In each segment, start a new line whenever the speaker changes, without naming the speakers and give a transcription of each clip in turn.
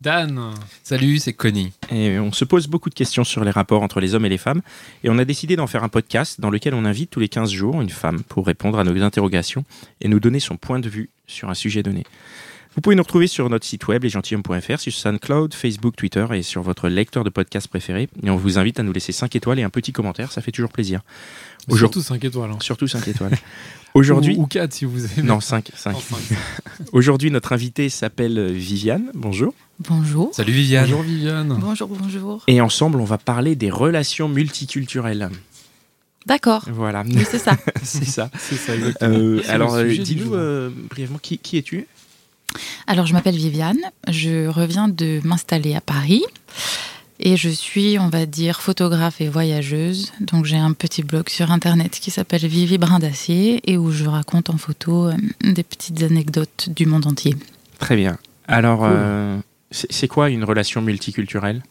Dan
Salut, c'est Connie.
Et on se pose beaucoup de questions sur les rapports entre les hommes et les femmes. Et on a décidé d'en faire un podcast dans lequel on invite tous les 15 jours une femme pour répondre à nos interrogations et nous donner son point de vue sur un sujet donné. Vous pouvez nous retrouver sur notre site web lesgentilhommes.fr, sur SoundCloud, Facebook, Twitter et sur votre lecteur de podcast préféré. Et on vous invite à nous laisser 5 étoiles et un petit commentaire, ça fait toujours plaisir.
Surtout 5 étoiles. hein.
Surtout 5 étoiles. Aujourd'hui,
Ou, 4 si vous aimez.
non 5, 5.
Non, cinq.
Aujourd'hui, notre invitée s'appelle Viviane. Bonjour.
Bonjour.
Salut Viviane.
Bonjour Viviane.
Bonjour, bonjour.
Et ensemble, on va parler des relations multiculturelles.
D'accord.
Voilà,
Oui, c'est ça.
c'est ça.
C'est ça, exactement.
Euh,
C'est
alors,
le
euh, dis-nous euh, brièvement qui, qui es-tu?
Alors, je m'appelle Viviane. Je reviens de m'installer à Paris. Et je suis, on va dire, photographe et voyageuse. Donc, j'ai un petit blog sur Internet qui s'appelle Vivi Brin d'Acier et où je raconte en photo des petites anecdotes du monde entier.
Très bien. Alors,
Cool.
euh, c'est quoi une relation multiculturelle?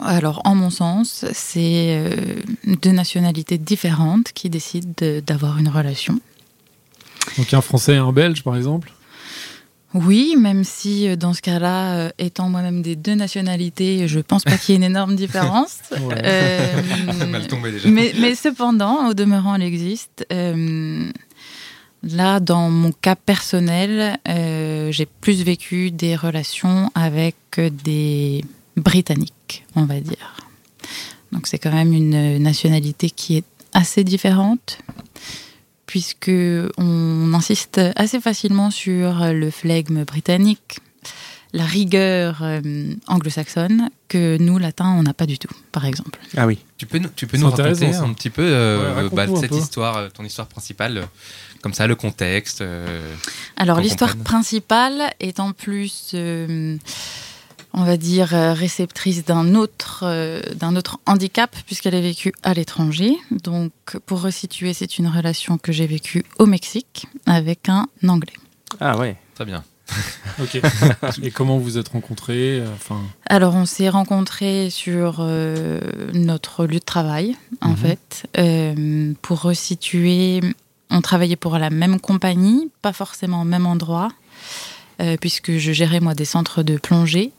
Alors, en mon sens, c'est euh, deux nationalités différentes qui décident de- d'avoir une relation.
Donc un Français et un Belge, par exemple?
Oui, même si euh, dans ce cas-là, euh, étant moi-même des deux nationalités, je pense pas qu'il y ait une énorme différence.
Ouais.
Euh,
Mal tombé déjà.
mais, mais cependant, au demeurant, elle existe. Là, dans mon cas personnel, euh, j'ai plus vécu des relations avec des Britanniques, on va dire. Donc c'est quand même une nationalité qui est assez différente puisque on insiste assez facilement sur le flegme britannique, la rigueur euh, anglo-saxonne que nous latins on n'a pas du tout, par exemple.
Ah oui.
Tu peux, nous- tu peux nous raconter un petit peu euh,
Ouais,
bah,
un
cette
peu.
histoire, euh, ton histoire principale, comme ça, le contexte. euh,
Alors l'histoire principale est en plus, euh, on va dire, réceptrice d'un autre, euh, d'un autre handicap puisqu'elle a vécu à l'étranger. Donc pour resituer, c'est une relation que j'ai vécue au Mexique avec un Anglais.
Ah ouais.
Très bien.
Ok. et comment vous êtes rencontrés euh, Enfin,
Alors, on s'est rencontrés sur euh, notre lieu de travail, en
Mhm.
fait. Euh, pour resituer, on travaillait pour la même compagnie, pas forcément au même endroit, euh, puisque je gérais, moi, des centres de plongée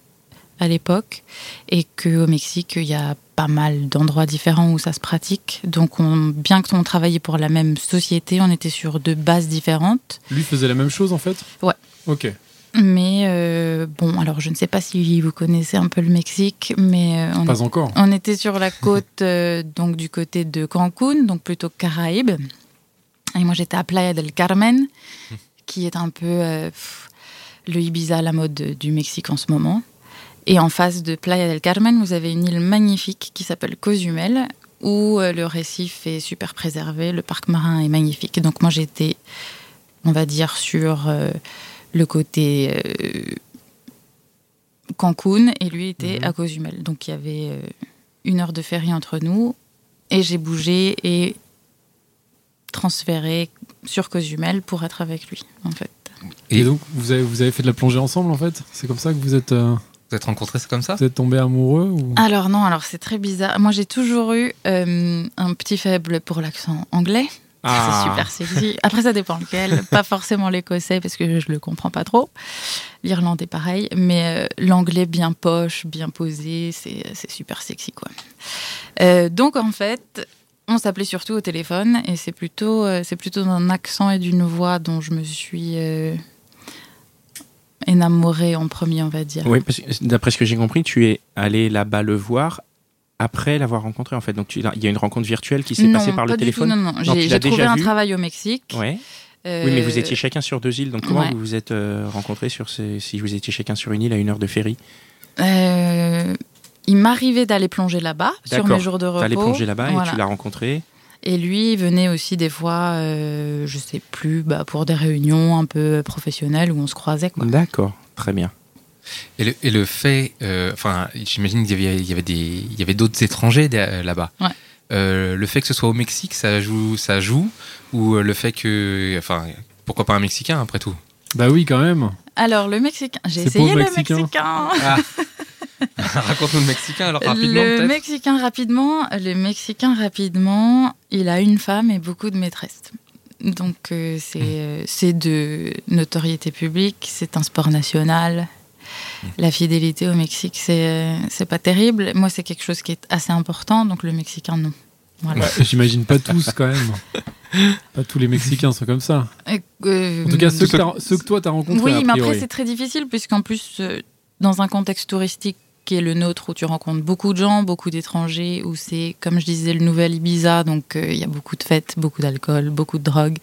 à l'époque, et qu'au Mexique, il y a pas mal d'endroits différents où ça se pratique. Donc, on, bien que on travaillait pour la même société, on était sur deux bases différentes.
lui faisait la même chose en fait?
Ouais.
Ok.
Mais euh, bon, alors je ne sais pas si vous connaissez un peu le Mexique, mais euh, on,
Pas encore.
on était sur la côte, euh, donc du côté de Cancun, donc plutôt Caraïbes. Et moi, j'étais à Playa del Carmen, qui est un peu euh, pff, le Ibiza à la mode du Mexique en ce moment. Et en face de Playa del Carmen, vous avez une île magnifique qui s'appelle Cozumel, où euh, le récif est super préservé, le parc marin est magnifique. Donc moi, j'étais, on va dire, sur euh, le côté euh, Cancun, et lui était à Cozumel. Donc il y avait euh, une heure de ferry entre nous, et j'ai bougé et transféré sur Cozumel pour être avec lui, en fait.
Et,
Et-
donc vous avez, vous avez fait de la plongée ensemble en fait? C'est comme ça que vous êtes, euh,
Vous êtes rencontrés, c'est comme ça?
Vous êtes tombés amoureux ou...
Alors non, alors c'est très bizarre. Moi j'ai toujours eu euh, un petit faible pour l'accent anglais.
Ah.
C'est super sexy. Après ça dépend lequel. pas forcément l'écossais parce que je le comprends pas trop. L'irlandais pareil, mais euh, l'anglais bien poche, bien posé, c'est c'est super sexy quoi. Euh, donc en fait, on s'appelait surtout au téléphone et c'est plutôt euh, c'est plutôt d'un accent et d'une voix dont je me suis énamorée en premier, on va dire.
Oui, parce que d'après ce que j'ai compris, tu es allé là-bas le voir après l'avoir rencontré en fait. Donc il y a une rencontre virtuelle qui s'est
non,
passée par le
pas
téléphone.
tout, non, non.
tu
J'ai trouvé
déjà
un
vu
travail au Mexique.
Ouais.
Euh,
Oui, mais vous étiez chacun sur deux îles. Donc comment
ouais.
vous vous êtes euh, rencontrés sur ces... si vous étiez chacun sur une île à une heure de ferry?
Euh, il m'arrivait d'aller plonger là-bas sur mes jours de repos.
Tu allé plonger là-bas
Voilà.
et tu l'as rencontré.
Et lui il venait aussi des fois, euh, je sais plus, bah, pour des réunions un peu professionnelles où on se croisait. Quoi.
D'accord, très bien.
Et le, et le fait, euh, enfin, j'imagine qu'il y avait, il y avait des, il y avait d'autres étrangers euh, là-bas.
Ouais.
Euh, le fait que ce soit au Mexique, ça joue, ça joue, ou le fait que, enfin, pourquoi pas un Mexicain après tout?
Bah oui, quand même.
Alors le Mexicain, j'ai essayé le
Mexicain.
Mexicain.
Ah. Raconte-nous le Mexicain alors rapidement
le. Mexicain rapidement, le Mexicain rapidement, il a une femme et beaucoup de maîtresses. Donc euh, c'est euh, c'est de notoriété publique, c'est un sport national. La fidélité au Mexique, c'est euh, c'est pas terrible. Moi, c'est quelque chose qui est assez important, donc le Mexicain, non. Voilà.
Bah, J'imagine pas tous, quand même. Pas tous les Mexicains sont comme ça.
Euh,
En tout cas, ceux que, ceux que toi, t'as rencontrés,
Oui, mais après, c'est très difficile, puisqu'en plus, euh, dans un contexte touristique qui est le nôtre, où tu rencontres beaucoup de gens, beaucoup d'étrangers, où c'est, comme je disais, le nouvel Ibiza, donc euh, il y a beaucoup de fêtes, beaucoup d'alcool, beaucoup de drogue,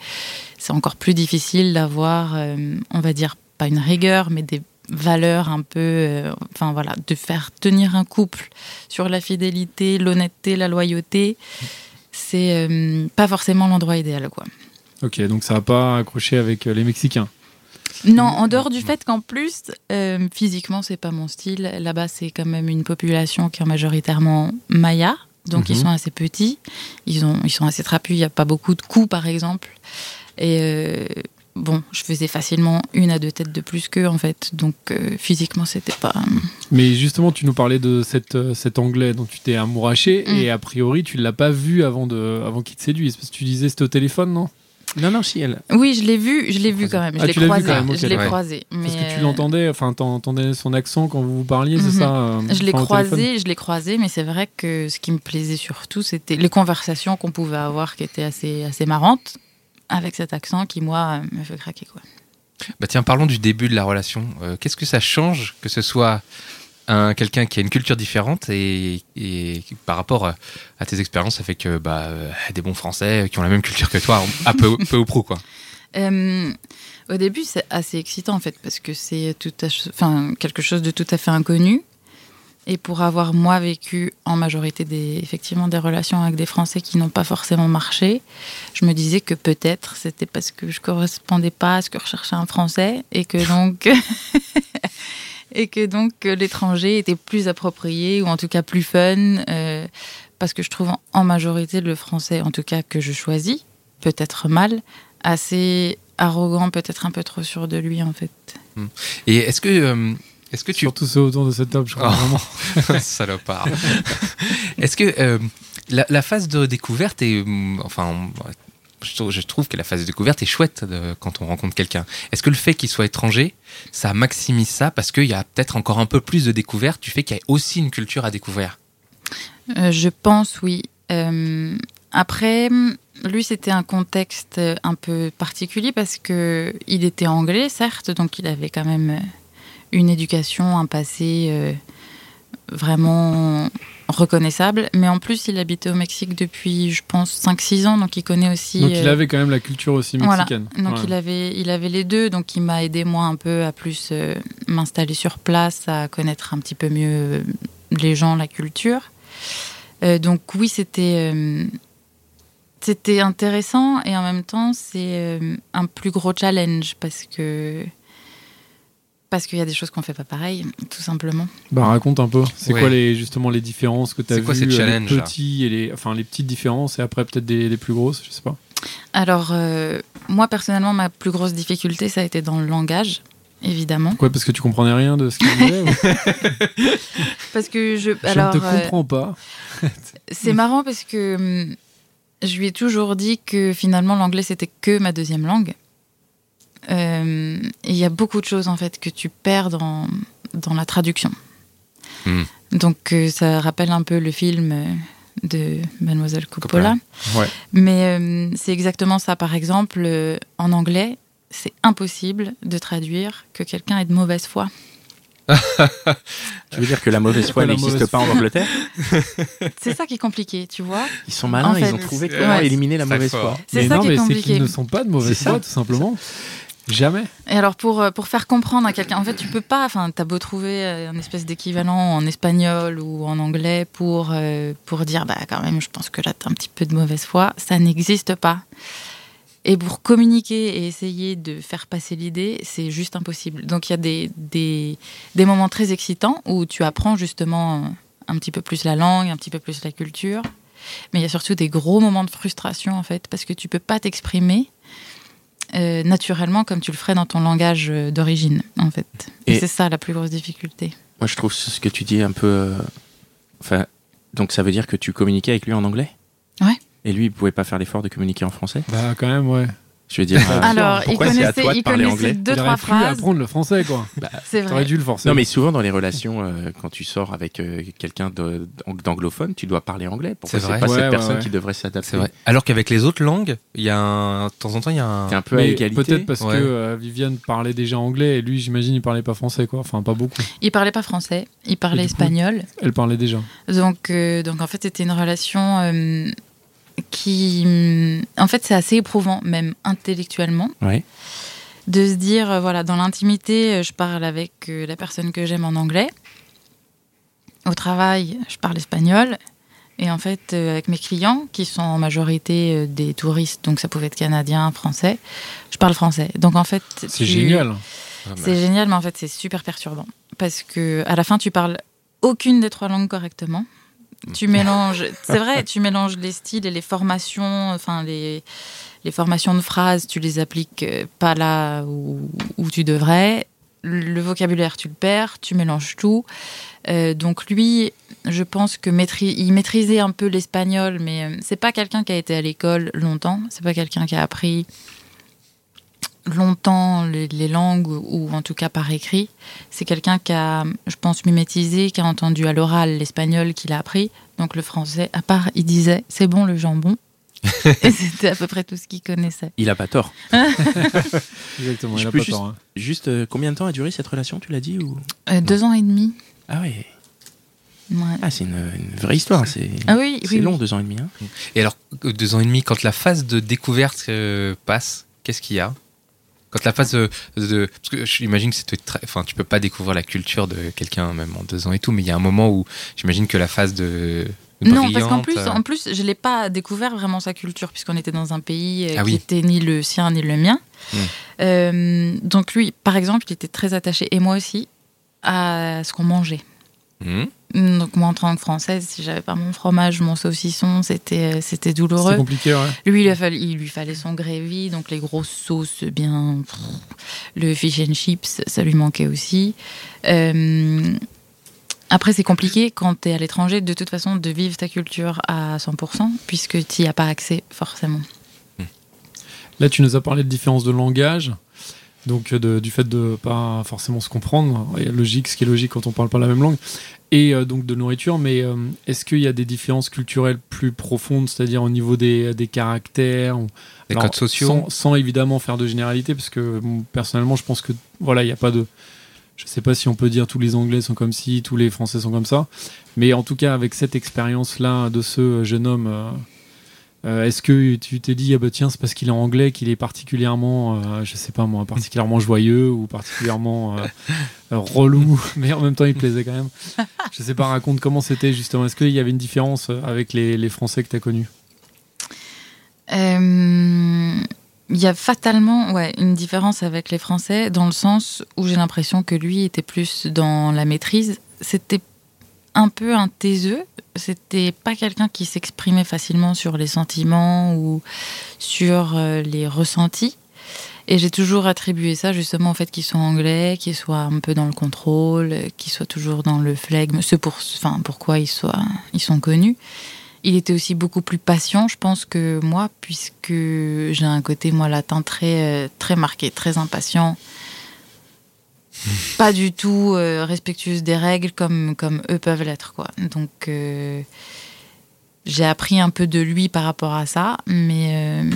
c'est encore plus difficile d'avoir, euh, on va dire, pas une rigueur, mais des valeurs un peu, euh, enfin voilà, de faire tenir un couple sur la fidélité, l'honnêteté, la loyauté, c'est pas forcément l'endroit idéal, quoi.
Ok, donc ça va pas accroché avec les Mexicains.
Non, en dehors du fait qu'en plus, euh, physiquement, c'est pas mon style. Là-bas, c'est quand même une population qui est majoritairement maya, donc ils
Mhm.
sont assez petits, ils, ont, ils sont assez trapus, il n'y a pas beaucoup de coups, par exemple. Et euh, bon, je faisais facilement une à deux têtes de plus qu'eux, en fait. Donc euh, physiquement, c'était pas.
Mais justement, tu nous parlais de cette, cet anglais dont tu t'es amouraché
Mm.
et a priori, tu l'as pas vu avant, de, avant qu'il te séduise. Parce que tu disais c'était au téléphone, non?
Non, non, si elle.
Oui, je l'ai vu, je l'ai vu quand même.
Ah,
Je l'ai
tu l'as vu
croisé.
quand même, ok,
je l'ai
ouais.
croisé.
Parce
mais,
que tu
euh,
l'entendais, enfin, t'entendais son accent quand vous vous parliez, c'est
Mhm.
ça euh,
Je l'ai croisé, je l'ai croisé, mais c'est vrai que ce qui me plaisait surtout, c'était les conversations qu'on pouvait avoir qui étaient assez, assez marrantes, avec cet accent qui, moi, euh, me fait craquer. Quoi.
Bah tiens, parlons du début de la relation. Euh, Qu'est-ce que ça change que ce soit un quelqu'un qui a une culture différente et, et par rapport à, à tes expériences avec euh, bah, euh, des bons Français qui ont la même culture que toi, à peu, peu ou prou quoi.
Euh, au début, c'est assez excitant, en fait, parce que c'est tout à enfin, quelque chose de tout à fait inconnu. Et pour avoir, moi, vécu en majorité des, effectivement des relations avec des Français qui n'ont pas forcément marché, je me disais que peut-être c'était parce que je correspondais pas à ce que recherchait un Français et que donc, et que donc euh, l'étranger était plus approprié ou en tout cas plus fun. euh, parce que je trouve en- majorité le Français, en tout cas que je choisis, peut-être mal, assez arrogant, peut-être un peu trop sûr de lui en fait.
Et est-ce que, euh, est-ce que tu
Surtout ceux autour de cette table, je crois.
Oh.
vraiment.
Salopard. Est-ce que euh, la, la phase de découverte est. hum, Enfin, je trouve, que la phase de découverte est chouette de- quand on rencontre quelqu'un. Est-ce que le fait qu'il soit étranger, ça maximise ça parce qu'il y a peut-être encore un peu plus de découverte du fait qu'il y a aussi une culture à découvrir
Euh, je pense, oui. Euh, après, lui, c'était un contexte un peu particulier parce que il était anglais, certes, donc il avait quand même une éducation, un passé euh, vraiment reconnaissable. Mais en plus, il habitait au Mexique depuis, je pense, 5-6 ans, donc il connaît aussi.
Donc il
euh,
avait quand même la culture aussi
Voilà.
mexicaine.
Donc
Ouais.
il avait, il avait les deux, donc il m'a aidé moi un peu à plus euh, m'installer sur place, à connaître un petit peu mieux euh, les gens, la culture. Euh, donc oui, c'était euh, c'était intéressant et en même temps c'est un plus gros challenge parce que parce qu'il y a des choses qu'on fait pas pareil, tout simplement.
Bah raconte un peu. C'est
Ouais.
quoi les justement les différences que tu as
C'est
vues,
quoi ces
euh,
challenges,
les
là
petits et les enfin les petites différences et après peut-être des, des plus grosses, je sais pas.
Alors euh, moi personnellement, ma plus grosse difficulté, ça a été dans le langage, évidemment,
Pourquoi? Parce que tu comprenais rien de ce qu'il disait ou-
parce que je
Je
alors
ne te
euh,
comprends pas.
C'est marrant parce que hum, je lui ai toujours dit que finalement l'anglais c'était que ma deuxième langue. Euh, et il y a beaucoup de choses en fait que tu perds dans, dans la traduction.
Hmm.
Donc euh, ça rappelle un peu le film euh, de Mademoiselle Coppola.
Ouais.
Mais euh, c'est exactement ça. Par exemple, euh, en anglais, c'est impossible de traduire que quelqu'un est de mauvaise foi.
Tu veux dire que la mauvaise foi n'existe pas en Angleterre
C'est ça qui est compliqué, tu vois.
Ils sont malins,
En fait,
ils ont trouvé comment
ouais,
éliminer la mauvaise foi.
C'est ça
non,
qui est
mais c'est
compliqué.
qu'ils ne sont pas de mauvaise foi, tout simplement. Jamais.
Et alors pour, euh, pour faire comprendre à quelqu'un, en fait tu peux pas, enfin t'as beau trouver euh, un espèce d'équivalent en espagnol ou en anglais pour, euh, pour dire bah quand même je pense que là t'as un petit peu de mauvaise foi, ça n'existe pas. Et pour communiquer et essayer de faire passer l'idée, c'est juste impossible. Donc il y a des, des, des moments très excitants où tu apprends justement un petit peu plus la langue, un petit peu plus la culture. Mais il y a surtout des gros moments de frustration en fait, parce que tu peux pas t'exprimer euh, naturellement comme tu le ferais dans ton langage euh, d'origine en fait. Et,
Et-
c'est ça la plus grosse difficulté.
Moi, je trouve ce que tu dis un peu. euh, Enfin, donc ça veut dire que tu communiquais avec lui en anglais?
Ouais.
Et lui, il pouvait pas faire l'effort de communiquer en français?
Bah, quand même, ouais.
Je veux dire. euh,
Alors, il
pourquoi c'est à
connaissait,
toi de
il
parler
connaissait
anglais
deux
il
trois
aurait pu
phrases.
apprendre le français, quoi.
C'est
T'aurais
vrai.
dû le forcer.
Non, mais souvent dans les relations, euh, quand tu sors avec euh, quelqu'un d'anglophone, tu dois parler anglais. Pourquoi
C'est
c'est
vrai.
pas
Ouais,
cette
ouais,
personne
ouais.
qui devrait s'adapter?
C'est vrai. Alors qu'avec les autres langues, il y a un, de temps en temps, il y a un.
T'es un peu à
Mais
égalité?
Peut-être parce
Ouais.
que euh, Viviane parlait déjà anglais et lui, j'imagine, il parlait pas français, quoi. Enfin, pas beaucoup.
Il parlait pas français, il parlait
coup
espagnol.
Elle parlait déjà.
Donc, euh, donc en fait, c'était une relation euh, qui, en fait, c'est assez éprouvant, même intellectuellement, de se dire, euh, voilà, dans l'intimité, euh, je parle avec euh, la personne que j'aime en anglais. Au travail, je parle espagnol. Et en fait, avec mes clients, qui sont en majorité des touristes, donc ça pouvait être canadien, français, je parle français. Donc en fait,
C'est
tu-
génial.
C'est génial, mais en fait, c'est super perturbant. Parce que à la fin, tu parles aucune des trois langues correctement. Tu mélanges, c'est vrai, tu mélanges les styles et les formations, enfin les, les formations de phrases, tu les appliques euh, pas là où, tu devrais. Le vocabulaire, tu le perds, tu mélanges tout. Euh, donc lui, je pense que il maîtrisait un peu l'espagnol, mais euh, c'est pas quelqu'un qui a été à l'école longtemps. C'est pas quelqu'un qui a appris longtemps les, les langues ou en tout cas par écrit. C'est quelqu'un qui a, je pense, mimétisé, qui a entendu à l'oral l'espagnol qu'il a appris. Donc le français, à part, il disait c'est bon le jambon. Et c'était à peu près tout ce qu'il connaissait.
Il a pas tort.
Exactement,
Je
il a pas
juste-
tort. hein.
Juste euh, combien de temps a duré cette relation, tu l'as dit ou...
Euh, deux ans et demi.
Ah oui.
Ouais.
Ah, c'est une, une vraie histoire. C'est
Ah oui,
c'est
oui,
long,
oui.
deux ans et demi. hein.
Et alors, euh, deux ans et demi, quand la phase de découverte euh, passe, qu'est-ce qu'il y a? Quand la phase de, de- parce que j'imagine que c'était très, enfin, tu peux pas découvrir la culture de quelqu'un même en deux ans et tout, mais il y a un moment où j'imagine que la phase de
Non, parce qu'en plus,
euh,
en plus, je l'ai pas découvert vraiment sa culture puisqu'on était dans un pays euh,
Ah
qui
oui.
était ni le sien ni le mien.
Hmm.
Euh, donc lui, par exemple, il était très attaché et moi aussi à ce qu'on mangeait.
hmm,
Donc moi, en tant que française, si j'avais pas mon fromage, mon saucisson, c'était c'était
C'est
douloureux.
compliqué, ouais.
Lui, il, a fallu- il lui fallait son gravy, donc les grosses sauces bien. pff, Le fish and chips, ça lui manquait aussi. Euh, après, c'est compliqué quand tu es à l'étranger, de toute façon, de vivre ta culture à 100%, puisque tu n'y as pas accès forcément.
Là, tu nous as parlé de différence de langage, donc euh, de- du fait de pas forcément se comprendre, a logique, ce qui est logique quand on parle pas la même langue, et euh, donc de nourriture. Mais euh, est-ce qu'il y a des différences culturelles plus profondes, c'est-à-dire au niveau des, des caractères ou- Alors,
codes sociaux.
sans, sans évidemment faire de généralité, parce que bon, personnellement, je pense que voilà, il n'y a pas de. Je sais pas si on peut dire tous les Anglais sont comme ci, tous les Français sont comme ça, mais en tout cas avec cette expérience-là de ce jeune homme, euh, euh, est-ce que tu t'es dit ah bah tiens c'est parce qu'il est anglais qu'il est particulièrement, euh, je sais pas moi, particulièrement joyeux ou particulièrement euh, euh, relou, mais en même temps il plaisait quand même. Je sais pas, raconte comment c'était justement. Est-ce qu'il y avait une différence avec les, les Français que tu as connus?
Euh, Il y a fatalement ouais, une différence avec les Français, dans le sens où j'ai l'impression que lui était plus dans la maîtrise. C'était un peu un taiseux. C'était pas quelqu'un qui s'exprimait facilement sur les sentiments ou sur euh, les ressentis. Et j'ai toujours attribué ça justement au fait qu'il soit anglais, qu'il soit un peu dans le contrôle, qu'il soit toujours dans le flegme. C'est pour, enfin, pourquoi ils, soient, ils sont connus. Il était aussi beaucoup plus patient, je pense, que moi, puisque j'ai un côté, moi, latin très, euh, très marqué, très impatient. Pas du tout euh, respectueuse des règles comme, comme eux peuvent l'être, quoi. Donc, euh, j'ai appris un peu de lui par rapport à ça, mais euh,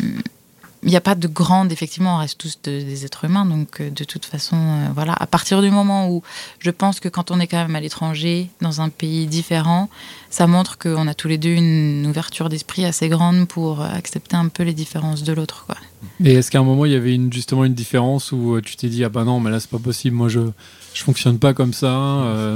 il n'y a pas de grande, effectivement, on reste tous de- des êtres humains, donc euh, de toute façon, euh, voilà. À partir du moment où je pense que quand on est quand même à l'étranger, dans un pays différent, ça montre qu'on a tous les deux une ouverture d'esprit assez grande pour euh, accepter un peu les différences de l'autre.
Et est-ce qu'à un moment il y avait une, justement une différence où tu t'es dit ah bah non mais là c'est pas possible moi je je fonctionne pas comme ça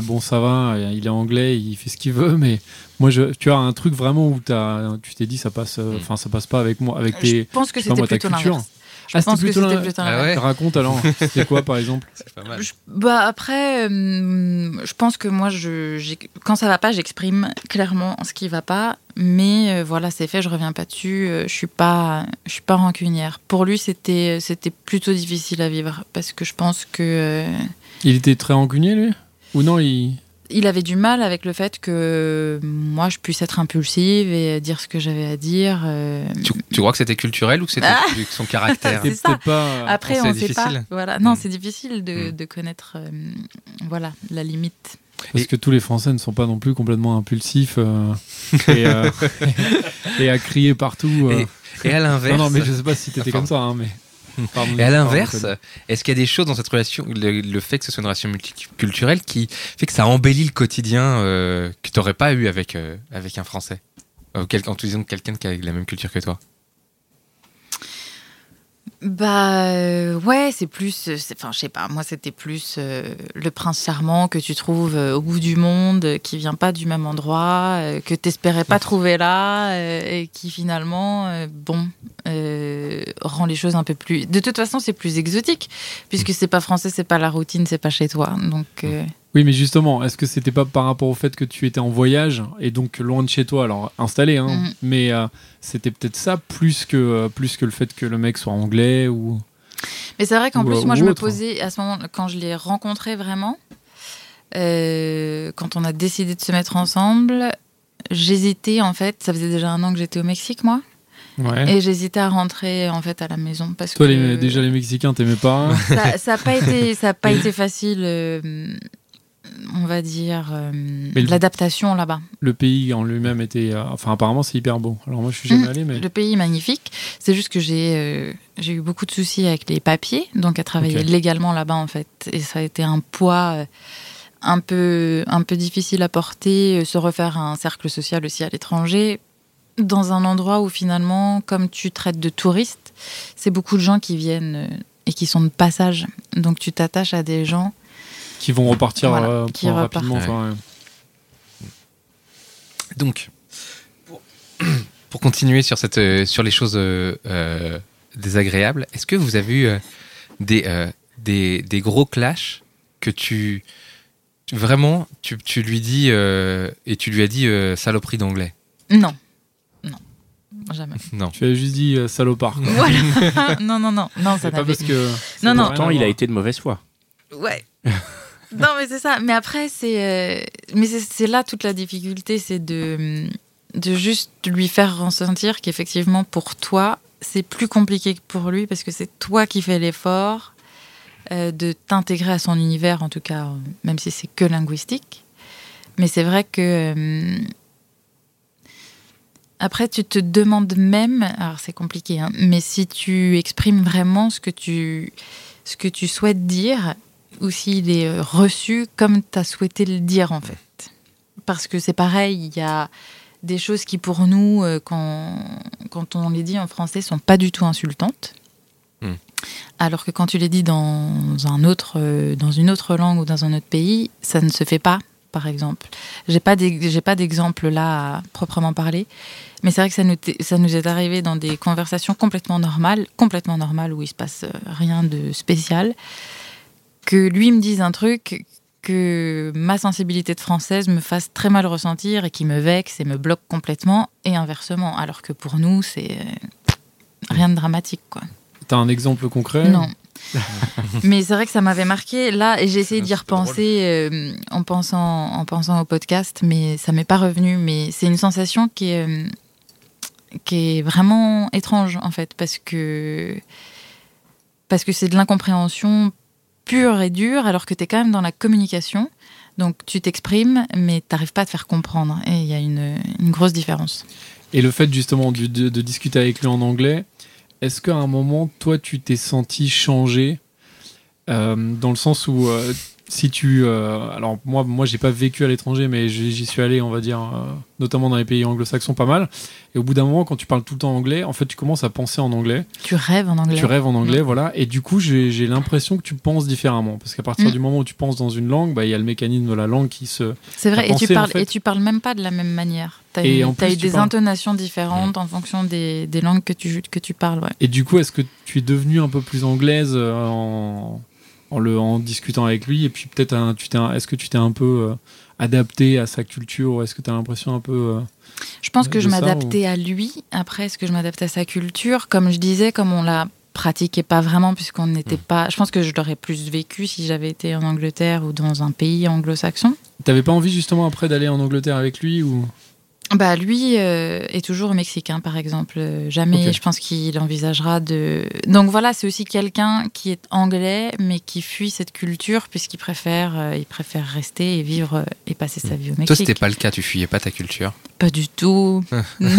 bon ça va il est anglais il fait ce qu'il veut mais moi je tu as un truc vraiment où as, tu t'es dit ça passe euh, enfin ça passe pas avec moi avec tes
Je pense que c'était plutôt l'inverse. Je
Ah,
pense que c'était plutôt
Ah ouais
raconte alors c'est quoi par exemple
C'est pas mal.
Je- bah après, euh, je pense que moi, je, quand ça va pas, j'exprime clairement ce qui va pas. Mais euh, voilà, c'est fait, je reviens pas dessus. euh, je suis pas, je suis pas rancunière. Pour lui, c'était, c'était plutôt difficile à vivre parce que je pense que euh,
il était très rancunier lui? Ou non il
il avait du mal avec le fait que moi, je puisse être impulsive et dire ce que j'avais à dire. euh.
Tu, tu crois que c'était culturel ou que c'était
Ah
son caractère
C'est
c'est
ça.
pas
Après,
c'est
on sait pas.
difficile.
Voilà, non,
Mm.
c'est difficile de,
Mm.
de connaître, euh, voilà, la limite.
Parce
Et-
que tous les Français ne sont pas non plus complètement impulsifs euh, et, euh, et à crier partout. euh.
Et à l'inverse.
Non, non, mais je sais pas si t'étais comme ça, hein, mais. Pardon,
Et à l'inverse, est-ce qu'il y a des choses dans cette relation, le, le fait que ce soit une relation multiculturelle, qui fait que ça embellit le quotidien euh, que tu n'aurais pas eu avec, euh, avec un Français? Euh, En te disant quelqu'un qui a la même culture que toi?
Bah euh, ouais, c'est plus, euh, enfin je sais pas, moi c'était plus euh, le prince charmant que tu trouves euh, au bout du monde, euh, qui vient pas du même endroit, euh, que t'espérais pas trouver là, euh, et qui finalement, bon, euh, rend les choses un peu plus. De toute façon, c'est plus exotique, puisque c'est pas français, c'est pas la routine, c'est pas chez toi, donc.
Oui, mais justement, est-ce que c'était pas par rapport au fait que tu étais en voyage et donc loin de chez toi, alors installé, hein,
Mhm.
mais euh, c'était peut-être ça plus que, euh, plus que le fait que le mec soit anglais ou.
Mais c'est vrai qu'en plus,
euh,
moi, je me posais, à ce moment quand je l'ai rencontré vraiment, euh, quand on a décidé de se mettre ensemble, j'hésitais, en fait, ça faisait déjà un an que j'étais au Mexique, moi,
Ouais.
et j'hésitais à rentrer, en fait, à la maison. Parce
Toi,
que
les- déjà, les Mexicains, t'aimais pas
ça n'a pas, été, ça a pas été facile, euh, on va dire, euh, l'adaptation là-bas.
Le pays en lui-même était. euh, enfin, apparemment, c'est hyper beau. Alors, moi, je suis jamais
Mm.
allé, mais.
Le pays est magnifique. C'est juste que j'ai euh, j'ai eu beaucoup de soucis avec les papiers, donc à travailler légalement là-bas en fait. Et ça a été un poids euh, un peu, un peu difficile à porter, euh, se refaire un cercle social aussi à l'étranger, dans un endroit où finalement, comme tu traites de touristes, c'est beaucoup de gens qui viennent euh, et qui sont de passage. Donc tu t'attaches à des gens.
Qui vont repartir
Voilà,
euh,
qui
rapidement. enfin.
Donc, pour, pour continuer sur, cette, euh, sur les choses euh, désagréables, est-ce que vous avez eu euh, des, euh, des, des gros clashs que tu. Vraiment, tu, tu lui dis. euh, et tu lui as dit euh, saloperie d'anglais?
Non. Non. Jamais.
Non.
Tu as juste dit euh, salopard. quoi.
Voilà. non, non, non. Non, ça
C'est pas parce que.
Non, non.
Pourtant, il a été de mauvaise foi.
Ouais. non, mais c'est ça. Mais après, c'est. euh, Mais c'est- là toute la difficulté, c'est de, de juste lui faire ressentir qu'effectivement, pour toi, c'est plus compliqué que pour lui parce que c'est toi qui fais l'effort euh, de t'intégrer à son univers, en tout cas, même si c'est que linguistique. Mais c'est vrai que. euh, Après, tu te demandes même, alors c'est compliqué, hein, mais si tu exprimes vraiment ce que tu, ce que tu souhaites dire, ou s'il est euh, reçu comme tu as souhaité le dire en fait. Parce que c'est pareil, il y a des choses qui pour nous, euh, quand, quand on les dit en français, sont pas du tout insultantes.
Hmm.
Alors que quand tu les dis dans, un autre, euh, dans une autre langue ou dans un autre pays, ça ne se fait pas, par exemple. J'ai pas d'exemple là à proprement parler, mais c'est vrai que ça nous, ça nous est arrivé dans des conversations complètement normales, complètement normales où il se passe rien de spécial, que lui me dise un truc que ma sensibilité de française me fasse très mal ressentir et qui me vexe et me bloque complètement, et inversement. Alors que pour nous, c'est euh, rien de dramatique, quoi.
T'as un exemple concret?
Non. Mais c'est vrai que ça m'avait marqué là et j'ai essayé d'y repenser euh, en pensant en pensant au podcast, mais ça m'est pas revenu. Mais c'est une sensation qui est euh, qui est vraiment étrange en fait parce que parce que c'est de l'incompréhension pure et dure alors que tu es quand même dans la communication. Donc tu t'exprimes mais t'arrives pas à te faire comprendre et il y a une, grosse différence.
Et le fait justement de discuter avec lui en anglais, est-ce qu'à un moment, toi, tu t'es senti changé euh, dans le sens où, euh, si tu, euh, alors moi, moi, j'ai pas vécu à l'étranger, mais j'y suis allé, on va dire, euh, notamment dans les pays anglo-saxons, pas mal. Et au bout d'un moment, quand tu parles tout le temps anglais, en fait, tu commences à penser en anglais.
Tu rêves en anglais.
Tu rêves en anglais, voilà. Et du coup, j'ai l'impression que tu penses différemment, parce qu'à partir
Mm.
du moment où tu penses dans une langue, bah, il y a le mécanisme de la langue qui se.
C'est vrai, et tu
en
parles
fait.
et tu parles même pas de la même manière. T'as eu,
plus,
eu des
parles-
intonations différentes en fonction des, des langues que tu que tu parles. Ouais.
Et du coup, est-ce que tu es devenue un peu plus anglaise euh, en, en, le, en discutant avec lui Et puis peut-être, est-ce que tu t'es un peu euh, adapté à sa culture ou est-ce que tu as l'impression un peu. euh,
Je pense que je m'adaptais à lui. Après, est-ce que je m'adaptais à sa culture? Comme je disais, comme on la pratiquait pas vraiment, puisqu'on n'était
Mm.
pas. Je pense que je l'aurais plus vécu si j'avais été en Angleterre ou dans un pays anglo-saxon.
T'avais pas envie justement après d'aller en Angleterre avec lui ou?
Bah lui euh, est toujours au Mexique, hein, par exemple. Euh, Jamais, je pense qu'il envisagera de. Donc voilà, c'est aussi quelqu'un qui est anglais, mais qui fuit cette culture puisqu'il préfère, euh, il préfère rester et vivre euh, et passer sa vie au
Toi,
Mexique.
c'était pas le cas, tu fuyais pas ta culture?
Pas du tout.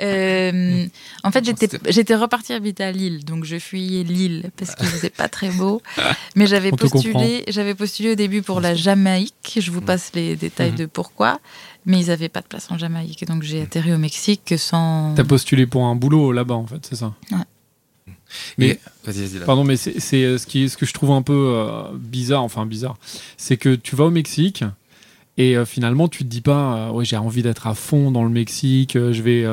Euh, en fait, j'étais, j'étais repartie habiter à Lille, donc je fuyais Lille parce qu'il faisait pas très beau. Mais j'avais postulé, j'avais postulé au début pour la Jamaïque. Je vous passe les détails
Mhm.
de pourquoi. Mais ils avaient pas de place en Jamaïque, donc j'ai atterri au Mexique sans.
t'as postulé pour un boulot là-bas en fait, c'est ça? Mais-
Et- Vas-y, vas-y. là.
Pardon, mais c'est euh, ce, qui, ce que je trouve un peu euh, bizarre, enfin bizarre, c'est que tu vas au Mexique et euh, finalement tu te dis pas, euh, ouais, j'ai envie d'être à fond dans le Mexique, euh, je vais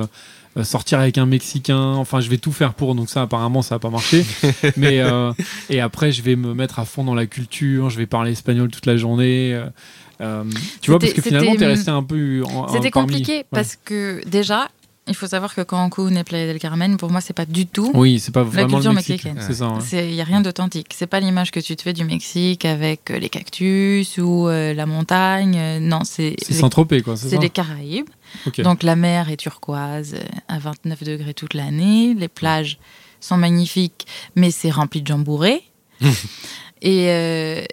sortir avec un Mexicain, enfin je vais tout faire pour, donc ça apparemment ça n'a pas marché. mais euh, et après je vais me mettre à fond dans la culture, je vais parler espagnol toute la journée. euh, tu vois, parce que finalement
c'était,
t'es resté un peu.
C'était compliqué
ouais.
parce que déjà, il faut savoir que Cancun et Playa del Carmen, pour moi, c'est pas du tout
Oui, c'est pas vraiment
culture
le Mexique.
mexicaine.
Ouais.
Il n'y a rien d'authentique. C'est pas l'image que tu te fais du Mexique avec euh, les cactus ou euh, la montagne. Euh, Non, c'est
C'est Saint-Tropez, quoi. C'est
les Caraïbes. Donc la mer est turquoise à 29 degrés toute l'année. Les plages sont magnifiques, mais c'est rempli de jambourés. et, euh,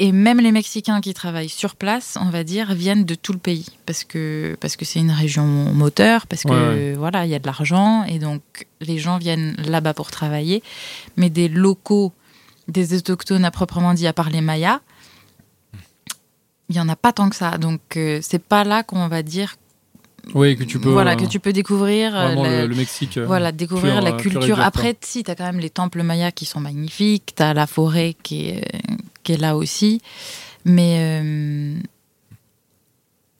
et même les Mexicains qui travaillent sur place, on va dire, viennent de tout le pays parce que parce que c'est une région moteur, parce que
Ouais,
voilà, il y a de l'argent et donc les gens viennent là-bas pour travailler. Mais des locaux, des autochtones à proprement dit, à part les Mayas, il y en a pas tant que ça. Donc euh, c'est pas là qu'on va dire
Oui, que tu peux.
voilà
euh,
que tu peux découvrir euh,
le, le Mexique. euh,
voilà découvrir la culture après si tu as quand même les temples mayas qui sont magnifiques tu as la forêt qui est, là aussi. Mais euh,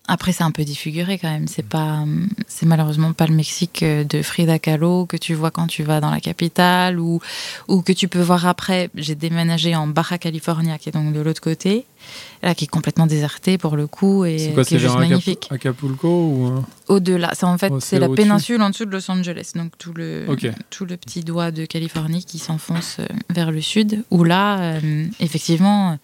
après c'est un peu défiguré quand même c'est pas c'est malheureusement pas le Mexique euh, de Frida Kahlo que tu vois quand tu vas dans la capitale ou ou que tu peux voir après j'ai déménagé en Baja California qui est donc de l'autre côté là qui est complètement déserté pour le coup et
quoi,
qui est juste magnifique
Acapulco ou. euh,
au-delà. C'est en fait
Oh,
c'est la péninsule en dessous de Los Angeles, donc tout le tout le petit doigt de Californie qui s'enfonce euh, vers le sud. Où là, euh, effectivement,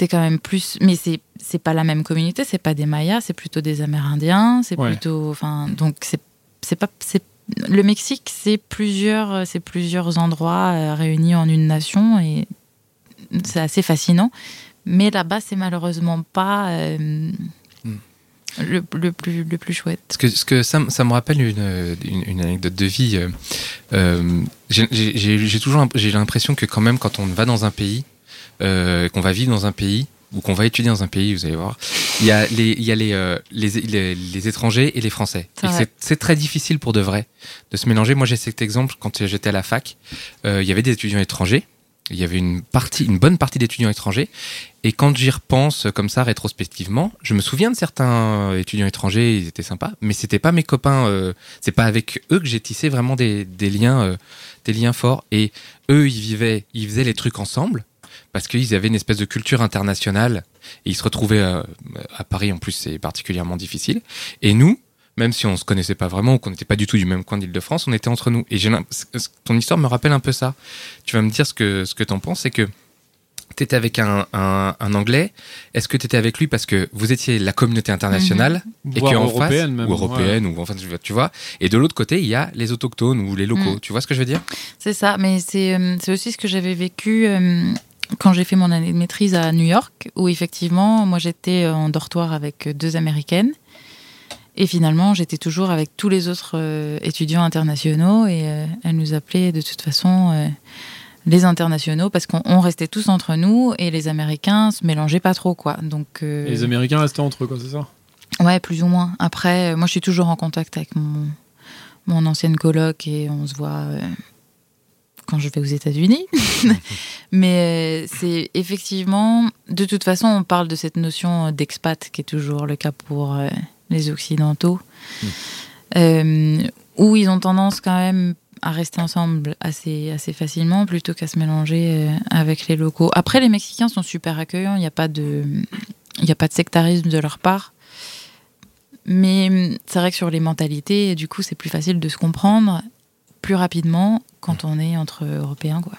t'es quand même plus. Mais c'est c'est pas la même communauté. C'est pas des Mayas, c'est plutôt des Amérindiens. C'est
Ouais.
plutôt enfin donc c'est c'est pas c'est le Mexique, c'est plusieurs c'est plusieurs endroits euh, réunis en une nation et c'est assez fascinant. Mais là-bas, c'est malheureusement pas euh,
Hmm.
le, le plus le plus chouette.
Parce que, ce que ça, me- ça me rappelle une, une, une anecdote de vie. euh, j'ai- toujours j'ai l'impression que quand même quand on va dans un pays, euh, qu'on va vivre dans un pays ou qu'on va étudier dans un pays, vous allez voir, il y a les, il y a les, euh, les, les, les étrangers et les Français.
C'est
très difficile pour de vrai de se mélanger. Moi, j'ai cet exemple quand j'étais à la fac. euh, il y avait des étudiants étrangers. Il y avait une partie, une bonne partie d'étudiants étrangers. Et quand j'y repense comme ça rétrospectivement, je me souviens de certains étudiants étrangers, ils étaient sympas, mais c'était pas mes copains. euh, c'est pas avec eux que j'ai tissé vraiment des, des liens, euh, des liens forts. Et eux, ils vivaient, ils faisaient les trucs ensemble parce qu'ils avaient une espèce de culture internationale et ils se retrouvaient euh, à Paris. En plus, c'est particulièrement difficile. Et nous, même si on se connaissait pas vraiment ou qu'on n'était pas du tout du même coin d'Île-de-France, on était entre nous. Et ton histoire me rappelle un peu ça. Tu vas me dire ce que ce que t'en penses, c'est que t'étais avec un, un, un Anglais. Est-ce que t'étais avec lui parce que vous étiez la communauté internationale et
voire
qu'en
européenne
face,
même.
ou européenne ou enfin tu vois-. Et de l'autre côté, il y a les autochtones ou les locaux.
Mm.
Tu vois ce que je veux dire?
C'est ça, mais c'est euh, c'est aussi ce que j'avais vécu euh, quand j'ai fait mon année de maîtrise à New York, où effectivement, moi j'étais en dortoir avec deux Américaines. Et finalement, j'étais toujours avec tous les autres euh, étudiants internationaux et euh, elles nous appelaient de toute façon euh, les internationaux, parce qu'on on restait tous entre nous et les Américains se mélangeaient pas trop, quoi. Donc, euh,
Et les Américains restaient entre eux, quoi, c'est ça?
Ouais, plus ou moins. Après, moi, je suis toujours en contact avec mon, mon ancienne coloc et on se voit quand je vais aux États-Unis. Mais euh, c'est effectivement, de toute façon, on parle de cette notion d'expat qui est toujours le cas pour euh, les Occidentaux, Euh, où ils ont tendance quand même à rester ensemble assez, assez facilement plutôt qu'à se mélanger euh, avec les locaux. Après, les Mexicains sont super accueillants, il n'y a pas de. A pas de sectarisme de leur part. Mais c'est vrai que sur les mentalités, du coup, c'est plus facile de se comprendre plus rapidement quand on est entre Européens. Quoi.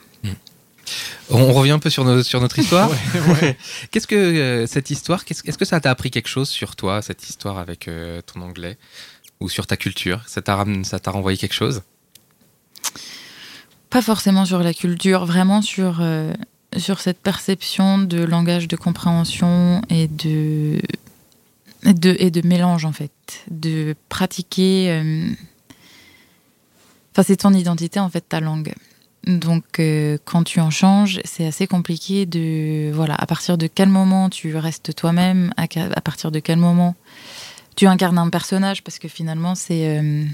On revient un peu sur, nos- sur notre histoire.
Ouais, ouais.
Qu'est-ce que euh, cette histoire, qu'est-ce- est-ce que ça t'a appris quelque chose sur toi, cette histoire avec euh, ton anglais? Ou sur ta culture? Ça t'a ram- ça t'a renvoyé quelque chose?
Pas forcément sur la culture, vraiment sur, euh, sur cette perception de langage de compréhension et de, et de, et de mélange, en fait. De pratiquer. Enfin, c'est ton identité, en fait, ta langue. Donc, euh, quand tu en changes, c'est assez compliqué de. Voilà, à partir de quel moment tu restes toi-même, à, partir de quel moment tu incarnes un personnage, parce que finalement, c'est. euh,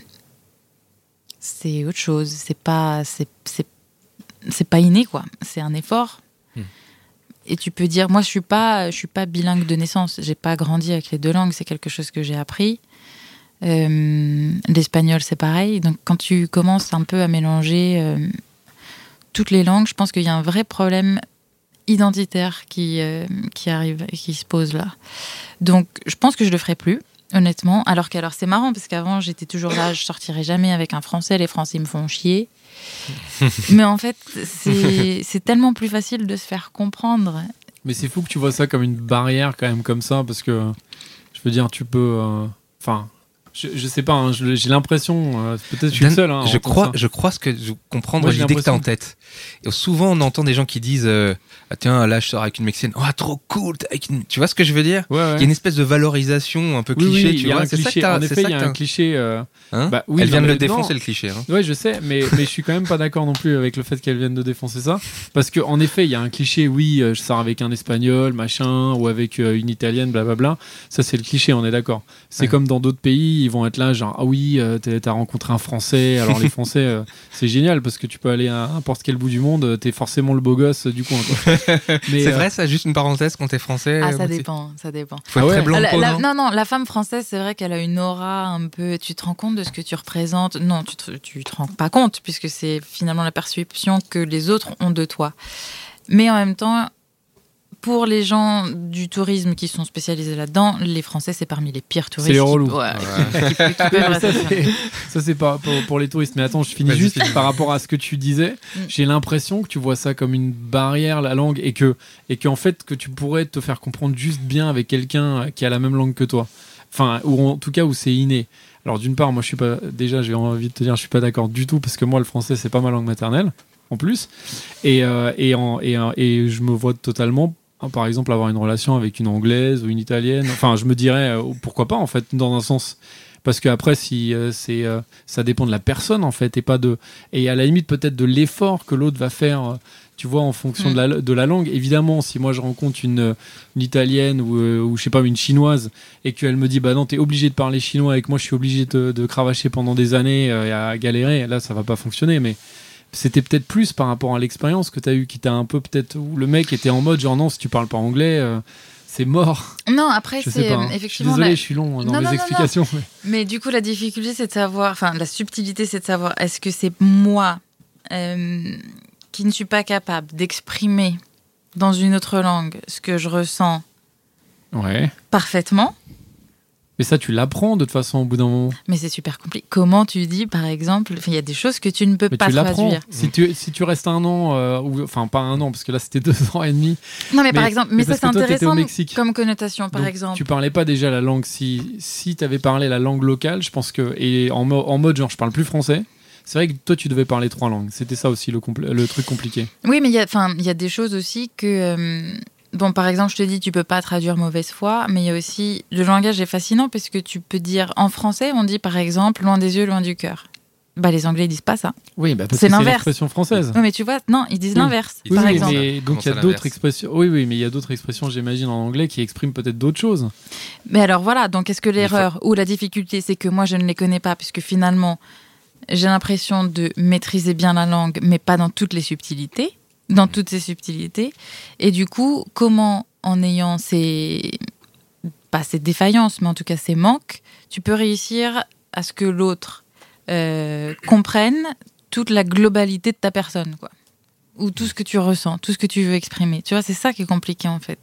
c'est autre chose. C'est pas, c'est pas inné quoi. C'est un effort.
Hmm.
Et tu peux dire, moi je suis pas, je suis pas bilingue de naissance. J'ai pas grandi avec les deux langues. C'est quelque chose que j'ai appris. Euh, l'espagnol c'est pareil. Donc quand tu commences un peu à mélanger euh, toutes les langues, je pense qu'il y a un vrai problème identitaire qui euh, qui arrive et qui se pose là. Donc je pense que je le ferai plus honnêtement. Alors qu'alors c'est marrant parce qu'avant j'étais toujours là, je sortirai jamais avec un Français, les Français me font chier. Mais en fait c'est c'est tellement plus facile de se faire comprendre.
Mais c'est fou que tu vois ça comme une barrière quand même comme ça parce que je veux dire tu peux euh, enfin je, je sais pas hein, j'ai l'impression euh, peut-être je suis
Dan,
le seul hein,
je crois, je crois ce que je comprendre l'idée que t'as en
l'impression-
tête. Et souvent, on entend des gens qui disent, euh, Ah, tiens, là, je sors avec une mexicaine. Oh, trop cool. t'es avec une- Tu vois ce que je veux dire?
Ouais, ouais.
Il y a une espèce de valorisation un peu
Oui, oui,
cliché,
il
tu
y a
vois.
un
C'est ça
cliché.
que t'as.
En effet, il y a un cliché. euh,
Hein?
bah oui,
Elle vient de le défoncer
non.
le cliché. Hein.
Ouais, je sais, mais, mais je suis quand même pas d'accord non plus avec le fait qu'elle vienne de défoncer ça. Parce qu'en effet, il y a un cliché, oui, euh, je sors avec un espagnol, machin, ou avec euh, une italienne, blablabla. Ça, c'est le cliché, on est d'accord. C'est
Ouais.
comme dans d'autres pays, ils vont être là, genre, ah oui, t'as rencontré un français. Alors, les français, c'est génial parce que tu peux aller à n'importe quel bout du monde, t'es forcément le beau gosse du coin.
C'est
euh,
vrai, ça, juste une parenthèse quand t'es français.
Ah
euh,
ça dépend, ça dépend.
Faut être
Ah ouais
très blanc
La- la-
non
non, non, la femme française, c'est vrai qu'elle a une aura un peu. Tu te rends compte de ce que tu représentes? Non, tu te, tu te rends pas compte, puisque c'est finalement la perception que les autres ont de toi. Mais en même temps, pour les gens du tourisme qui sont spécialisés là-dedans, les Français, c'est parmi les pires touristes.
C'est les
qui-
relous.
ouais,
Ouais.
qui- qui peuvent
Mais
rester.
ça, c'est- pour, pour les touristes. Mais attends, je finis juste par rapport à ce que tu disais.
Mm.
J'ai l'impression que tu vois ça comme une barrière, la langue, et que et qu'en fait, que tu pourrais te faire comprendre juste bien avec quelqu'un qui a la même langue que toi. Enfin, ou en tout cas, où c'est inné. Alors, d'une part, moi, je suis pas. Déjà, j'ai envie de te dire, je suis pas d'accord du tout, parce que moi, le français, c'est pas ma langue maternelle, en plus. Et, euh, et, en- et, et je me vois totalement. Hein, Par exemple, avoir une relation avec une anglaise ou une italienne. Enfin, je me dirais, euh, pourquoi pas, en fait, dans un sens. Parce que après, si euh, c'est, euh, ça dépend de la personne en fait, et pas de, et à la limite peut-être de l'effort que l'autre va faire. Tu vois, en fonction
Mm.
de, la, de la langue. Évidemment, si moi je rencontre une, une italienne ou, ou je sais pas une chinoise et qu'elle me dit bah non t'es obligé de parler chinois avec moi je suis obligé de, de cravacher pendant des années et à galérer, là ça va pas fonctionner. Mais c'était peut-être plus par rapport à l'expérience que tu as eu qui t'a un peu peut-être où le mec était en mode genre non si tu parles pas anglais euh, c'est mort.
Non, après, c'est euh,
hein. Je suis
effectivement.
désolé,
la-
je suis long hein, dans
Non, non, non.
explications. mais-
Mais du coup, la difficulté, c'est de savoir, enfin, la subtilité, c'est de savoir, est-ce que c'est moi euh, qui ne suis pas capable d'exprimer dans une autre langue ce que je ressens
Ouais.
parfaitement,
Mais ça, tu l'apprends de toute façon au bout d'un moment.
mais c'est super compliqué. Comment tu dis, par exemple, il y a des choses que tu ne peux
Mais
pas
tu
traduire.
Si tu, si tu restes un an, euh, ou enfin pas un an, parce que là c'était deux ans et demi.
Non, mais, par exemple,
mais
mais, ça c'est intéressant comme connotation, par
Donc,
exemple.
Tu parlais pas déjà la langue. Si, si tu avais parlé la langue locale, je pense que. Et en, en mode genre, je parle plus français. C'est vrai que toi, tu devais parler trois langues. C'était ça aussi le, le truc compliqué.
Oui, mais il y a, enfin, il y a des choses aussi que. euh, bon, par exemple, je te dis, tu peux pas traduire mauvaise foi, mais il y a aussi. Le langage est fascinant parce que tu peux dire. En français, on dit par exemple, loin des yeux, loin du cœur. Bah, les Anglais ils disent pas ça.
Oui, bah parce
C'est
que c'est
l'inverse.
l'expression française.
Oui, mais tu vois, non, ils disent
Oui.
l'inverse,
Oui,
par
oui,
exemple.
mais donc il y a d'autres expressions. Oui, oui, mais il y a d'autres expressions, j'imagine, en anglais qui expriment peut-être d'autres choses.
Mais alors voilà, donc est-ce que l'erreur ou la difficulté, c'est que moi je ne les connais pas, puisque finalement j'ai l'impression de maîtriser bien la langue, mais pas dans toutes les subtilités, dans toutes ces subtilités. Et du coup, comment en ayant ces pas ces défaillances, mais en tout cas ces manques, tu peux réussir à ce que l'autre euh, comprenne toute la globalité de ta personne, quoi. Ou tout ce que tu ressens, tout ce que tu veux exprimer. Tu vois, c'est ça qui est compliqué en fait.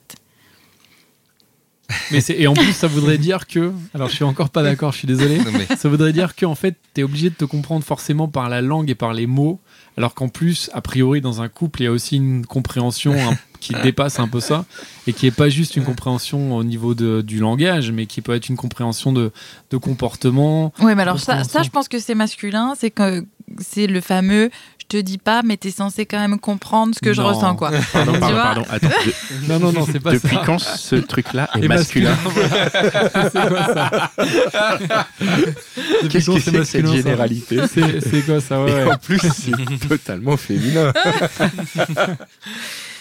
Mais c'est- et en plus, ça voudrait dire que. Alors, je suis encore pas d'accord, je suis désolé.
Non, mais
Ça voudrait dire qu'en fait, tu es obligé de te comprendre forcément par la langue et par les mots, alors qu'en plus, a priori, dans un couple, il y a aussi une compréhension hein, qui dépasse un peu ça, et qui est pas juste une compréhension au niveau de- du langage, mais qui peut être une compréhension de, de comportement.
Oui, mais alors ça, ça, je pense que c'est masculin, c'est que c'est le fameux je te dis pas, mais t'es censé quand même comprendre ce que je ressens, quoi.
Pardon,
Tu
pardon,
vois
pardon. Attends, de-
Non, non, non, c'est pas
depuis
ça.
quand ce truc-là est
Et
masculin
voilà. c'est quoi ça
Qu'est-ce que
c'est
que cette généralité
C'est quoi ça ouais,
Et
ouais.
en plus, c'est totalement féminin.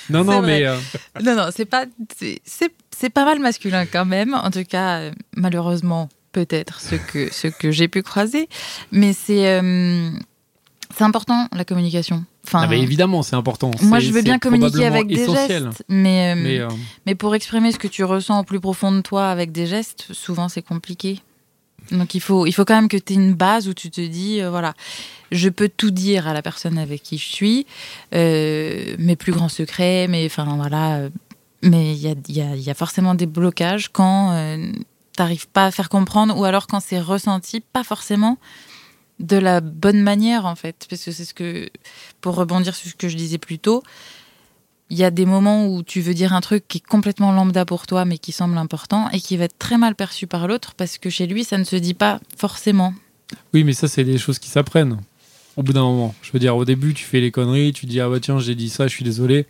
Non, non, mais euh,
Non, non, c'est pas, c'est- c'est c'est pas mal masculin quand même. En tout cas, euh, malheureusement, peut-être ce que ce que j'ai pu croiser, mais c'est euh, c'est important la communication. Enfin,
ah bah, évidemment, c'est important.
moi, je veux bien communiquer avec des
essentiel.
gestes, mais, euh,
Mais euh,
Mais pour exprimer ce que tu ressens au plus profond de toi avec des gestes, souvent c'est compliqué. Donc il faut, il faut quand même que tu aies une base où tu te dis, euh, voilà, je peux tout dire à la personne avec qui je suis, euh, mes plus grands secrets, mais enfin voilà. mais il y a, y, a, y a forcément des blocages quand t'arrives pas à faire comprendre ou alors quand c'est ressenti, pas forcément de la bonne manière en fait. Parce que c'est ce que, pour rebondir sur ce que je disais plus tôt, il y a des moments où tu veux dire un truc qui est complètement lambda pour toi, mais qui semble important et qui va être très mal perçu par l'autre parce que chez lui, ça ne se dit pas forcément.
oui, mais ça, c'est des choses qui s'apprennent au bout d'un moment. Je veux dire, au début, tu fais les conneries, tu dis, ah bah tiens, j'ai dit ça, je suis désolé.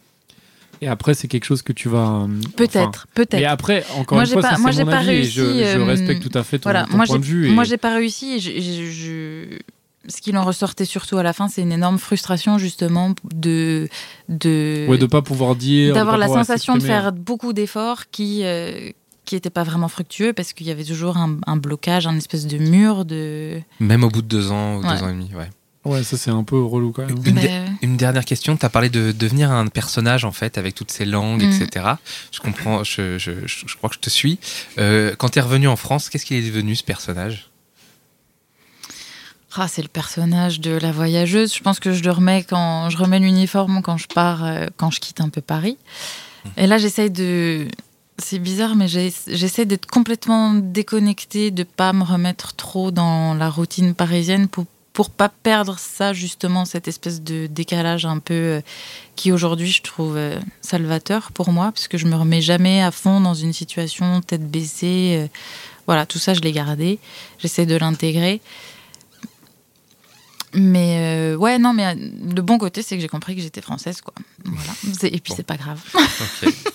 Et après, c'est quelque chose que tu vas. euh,
Peut-être,
enfin,
peut-être.
Mais après, encore
Moi,
une fois,
pas-
ça,
moi, j'ai pas
avis et
réussi,
je, je
euh,
respecte tout à fait ton,
Voilà,
ton
moi
point de vue. et-
moi j'ai pas réussi. Et je, je- je- Ce qu'il en ressortait surtout à la fin, c'est une énorme frustration justement de de
Ouais, de pas pouvoir dire.
d'avoir la sensation de faire beaucoup d'efforts qui euh, qui n'étaient pas vraiment fructueux parce qu'il y avait toujours un, un blocage, un espèce de mur de.
même au bout de deux ans ou
Ouais.
deux ans et demi, ouais.
Ouais, ça, c'est un peu relou quand même.
Une, de- une dernière question, tu as parlé de devenir un personnage en fait avec toutes ces langues,
Mm.
etc. Je comprends, je, je, je- je crois que je te suis. Euh, quand tu es revenu en France, qu'est-ce qu'il est devenu ce personnage?
Ah, c'est le personnage de la voyageuse. Je pense que je le remets quand je remets l'uniforme quand je pars, euh, quand je quitte un peu Paris. Et là, j'essaye de. C'est bizarre, mais j'essaie d'être complètement déconnectée, de pas me remettre trop dans la routine parisienne pour pour pas perdre ça justement cette espèce de décalage un peu euh, qui aujourd'hui je trouve euh, salvateur pour moi parce que je me remets jamais à fond dans une situation tête baissée euh, voilà tout ça je l'ai gardé j'essaie de l'intégrer mais euh, ouais, non, mais le bon côté, c'est que j'ai compris que j'étais française, quoi. Voilà. Et puis
Bon.
c'est pas grave.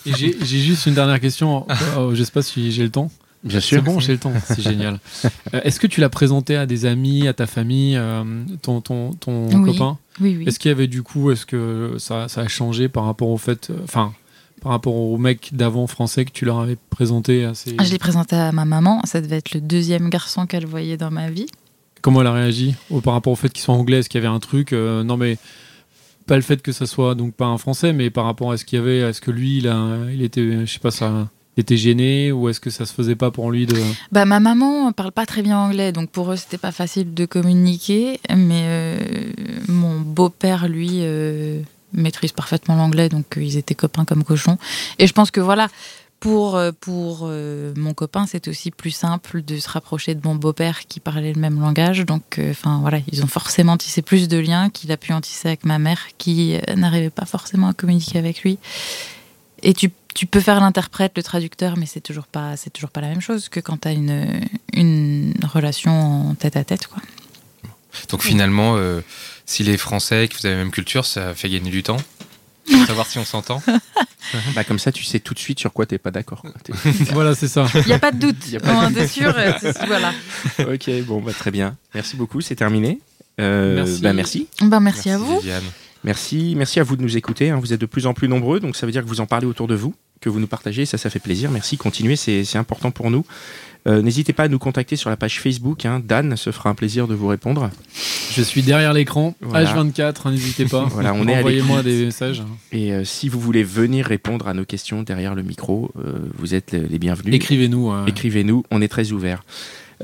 J'ai juste une dernière question. Je sais pas si j'ai le temps.
Bien
C'est bon, j'ai le temps. C'est génial. Euh, Est-ce que tu l'as présenté à des amis, à ta famille, euh, ton, ton, ton
Oui.
copain
Oui, oui.
Est-ce qu'il y avait du coup, est-ce que ça, ça a changé par rapport au fait, euh, enfin, par rapport au mec d'avant français que tu leur avais présenté à ces...
Ah, Je l'ai présenté à ma maman. Ça devait être le deuxième garçon qu'elle voyait dans ma vie.
Comment elle a réagi au, par rapport au fait qu'ils soient anglais? Est-ce qu'il y avait un truc euh, Non, mais pas le fait que ça soit donc pas un français, mais par rapport à ce qu'il y avait, est-ce que lui, il, a, il était, je sais pas, ça, était gêné ou est-ce que ça se faisait pas pour lui de.
Bah, ma maman parle pas très bien anglais, donc pour eux, c'était pas facile de communiquer. Mais euh, mon beau-père, lui, euh, maîtrise parfaitement l'anglais, donc euh, ils étaient copains comme cochons. Et je pense que voilà, pour, pour mon copain, c'est aussi plus simple de se rapprocher de mon beau-père qui parlait le même langage. Donc, enfin voilà, ils ont forcément tissé plus de liens qu'il a pu en tisser avec ma mère, qui n'arrivait pas forcément à communiquer avec lui. Et tu, tu peux faire l'interprète, le traducteur, mais c'est toujours pas, c'est toujours pas la même chose que quand tu as une, une relation en tête à tête, quoi.
Donc finalement, euh, s'il est français et que vous avez la même culture, ça fait gagner du temps? Pour savoir si on s'entend?
Bah, comme ça, tu sais tout de suite sur quoi t'es pas d'accord.
voilà, c'est ça.
Il n'y a pas de doute.
Y a pas de
sûr. euh, c'est- voilà.
ok, bon, bah, très bien. Merci beaucoup, c'est terminé. Euh,
Merci.
bah, merci.
Ben, merci, à vous.
Viviane.
Merci, merci à vous de nous écouter. hein. Vous êtes de plus en plus nombreux, donc ça veut dire que vous en parlez autour de vous, que vous nous partagez. Ça, ça fait plaisir. Merci. Continuez, c'est important pour nous. Euh, N'hésitez pas à nous contacter sur la page Facebook. hein. Dan se fera un plaisir de vous répondre.
Je suis derrière l'écran,
Voilà.
H24, hein, n'hésitez pas.
Voilà, on
Envoyez-moi des messages.
Et euh, si vous voulez venir répondre à nos questions derrière le micro, euh, vous êtes les bienvenus.
Écrivez-nous.
Écrivez-nous, on est très ouverts.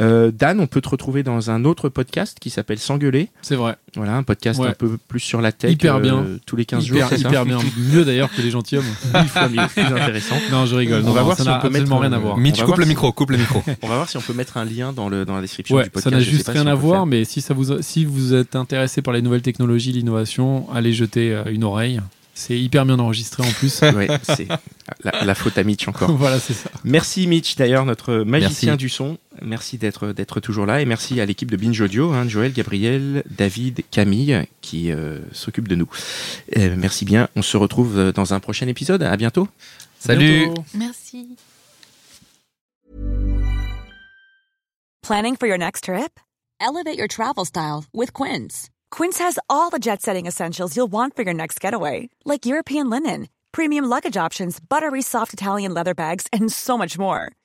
Euh, Dan, on peut te retrouver dans un autre podcast qui s'appelle S'engueuler.
C'est vrai.
Voilà, un podcast
Ouais.
un peu plus sur la tech.
Hyper
euh,
bien.
tous les 15
Hyper,
jours, ça
hyper bien. Mieux d'ailleurs que les gentilshommes.
Mille fois mieux, plus intéressant.
Non, je rigole.
On
Non,
va
non,
voir
ça
si on
n'a
peut mettre,
rien à
euh,
voir.
Mitch, coupe le micro, coupe le micro.
On va voir si on peut mettre un lien dans, le, dans la description
Ouais,
du podcast.
ça n'a juste rien
si
à voir, mais si ça vous, si vous êtes intéressé par les nouvelles technologies, l'innovation, allez jeter euh, une oreille. C'est hyper bien enregistré en plus.
Ouais, c'est la, la faute à Mitch encore.
voilà, c'est ça.
Merci Mitch, d'ailleurs, notre magicien
Merci.
du son. Merci d'être d'être toujours là. Et merci à l'équipe de Binge Audio, hein, Joël, Gabriel, David, Camille, qui euh, s'occupe de nous. Euh, merci bien. On se retrouve euh, dans un prochain épisode. À bientôt.
Salut.
Bientôt.
Merci.
Planning for your next trip? Elevate your travel style with Quince. Quince has all the jet setting essentials you'll want for your next getaway, like European linen, premium luggage options, buttery soft Italian leather bags, and so much more.